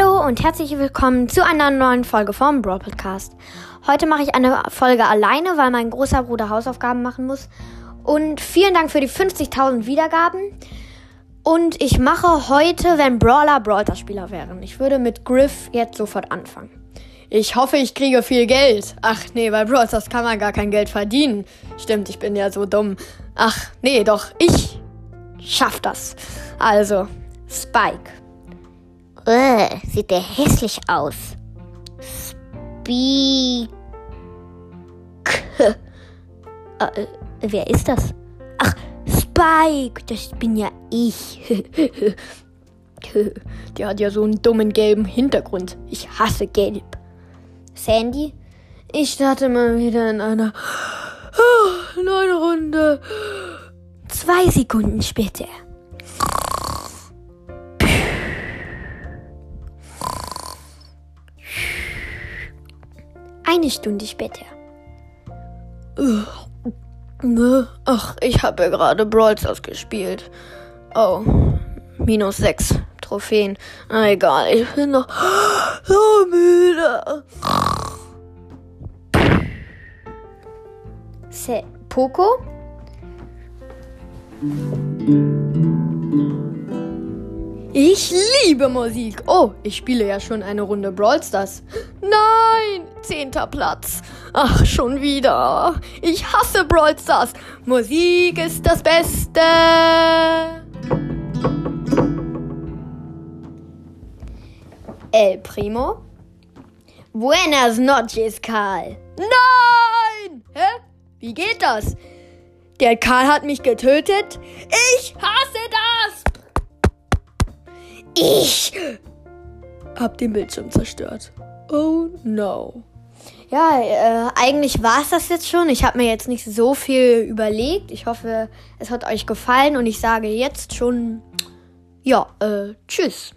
Hallo und herzlich willkommen zu einer neuen Folge vom Brawl Podcast. Heute mache ich eine Folge alleine, weil mein großer Bruder Hausaufgaben machen muss. Und vielen Dank für die 50.000 Wiedergaben. Und ich mache heute, wenn Brawler Brawler Spieler wären. Ich würde mit Griff jetzt sofort anfangen. Ich hoffe, ich kriege viel Geld. Ach nee, bei Brawl Stars kann man gar kein Geld verdienen. Stimmt, ich bin ja so dumm. Ach nee, doch, ich schaff das. Also, Spike. Uh, sieht der hässlich aus. Speak. äh, wer ist das? Ach, Spike, das bin ja ich. Der hat ja so einen dummen gelben Hintergrund. Ich hasse gelb. Sandy? Ich starte mal wieder in einer oh, neuen Runde. Zwei Sekunden später. Eine Stunde später. Ne? Ach, ich habe ja gerade Brawl Stars gespielt. Oh, minus sechs Trophäen. Na egal, ich bin noch so müde. Se Poco? Ich liebe Musik. Oh, ich spiele ja schon eine Runde Brawl Stars. Nein, zehnter Platz. Ach, schon wieder. Ich hasse Brawl Stars. Musik ist das Beste. El Primo? Buenas noches, Karl. Nein! Hä? Wie geht das? Der Karl hat mich getötet. Ich hasse! Ich hab den Bildschirm zerstört. Oh no. Ja, äh, eigentlich war es das jetzt schon. Ich habe mir jetzt nicht so viel überlegt. Ich hoffe, es hat euch gefallen und ich sage jetzt schon, ja, äh, tschüss.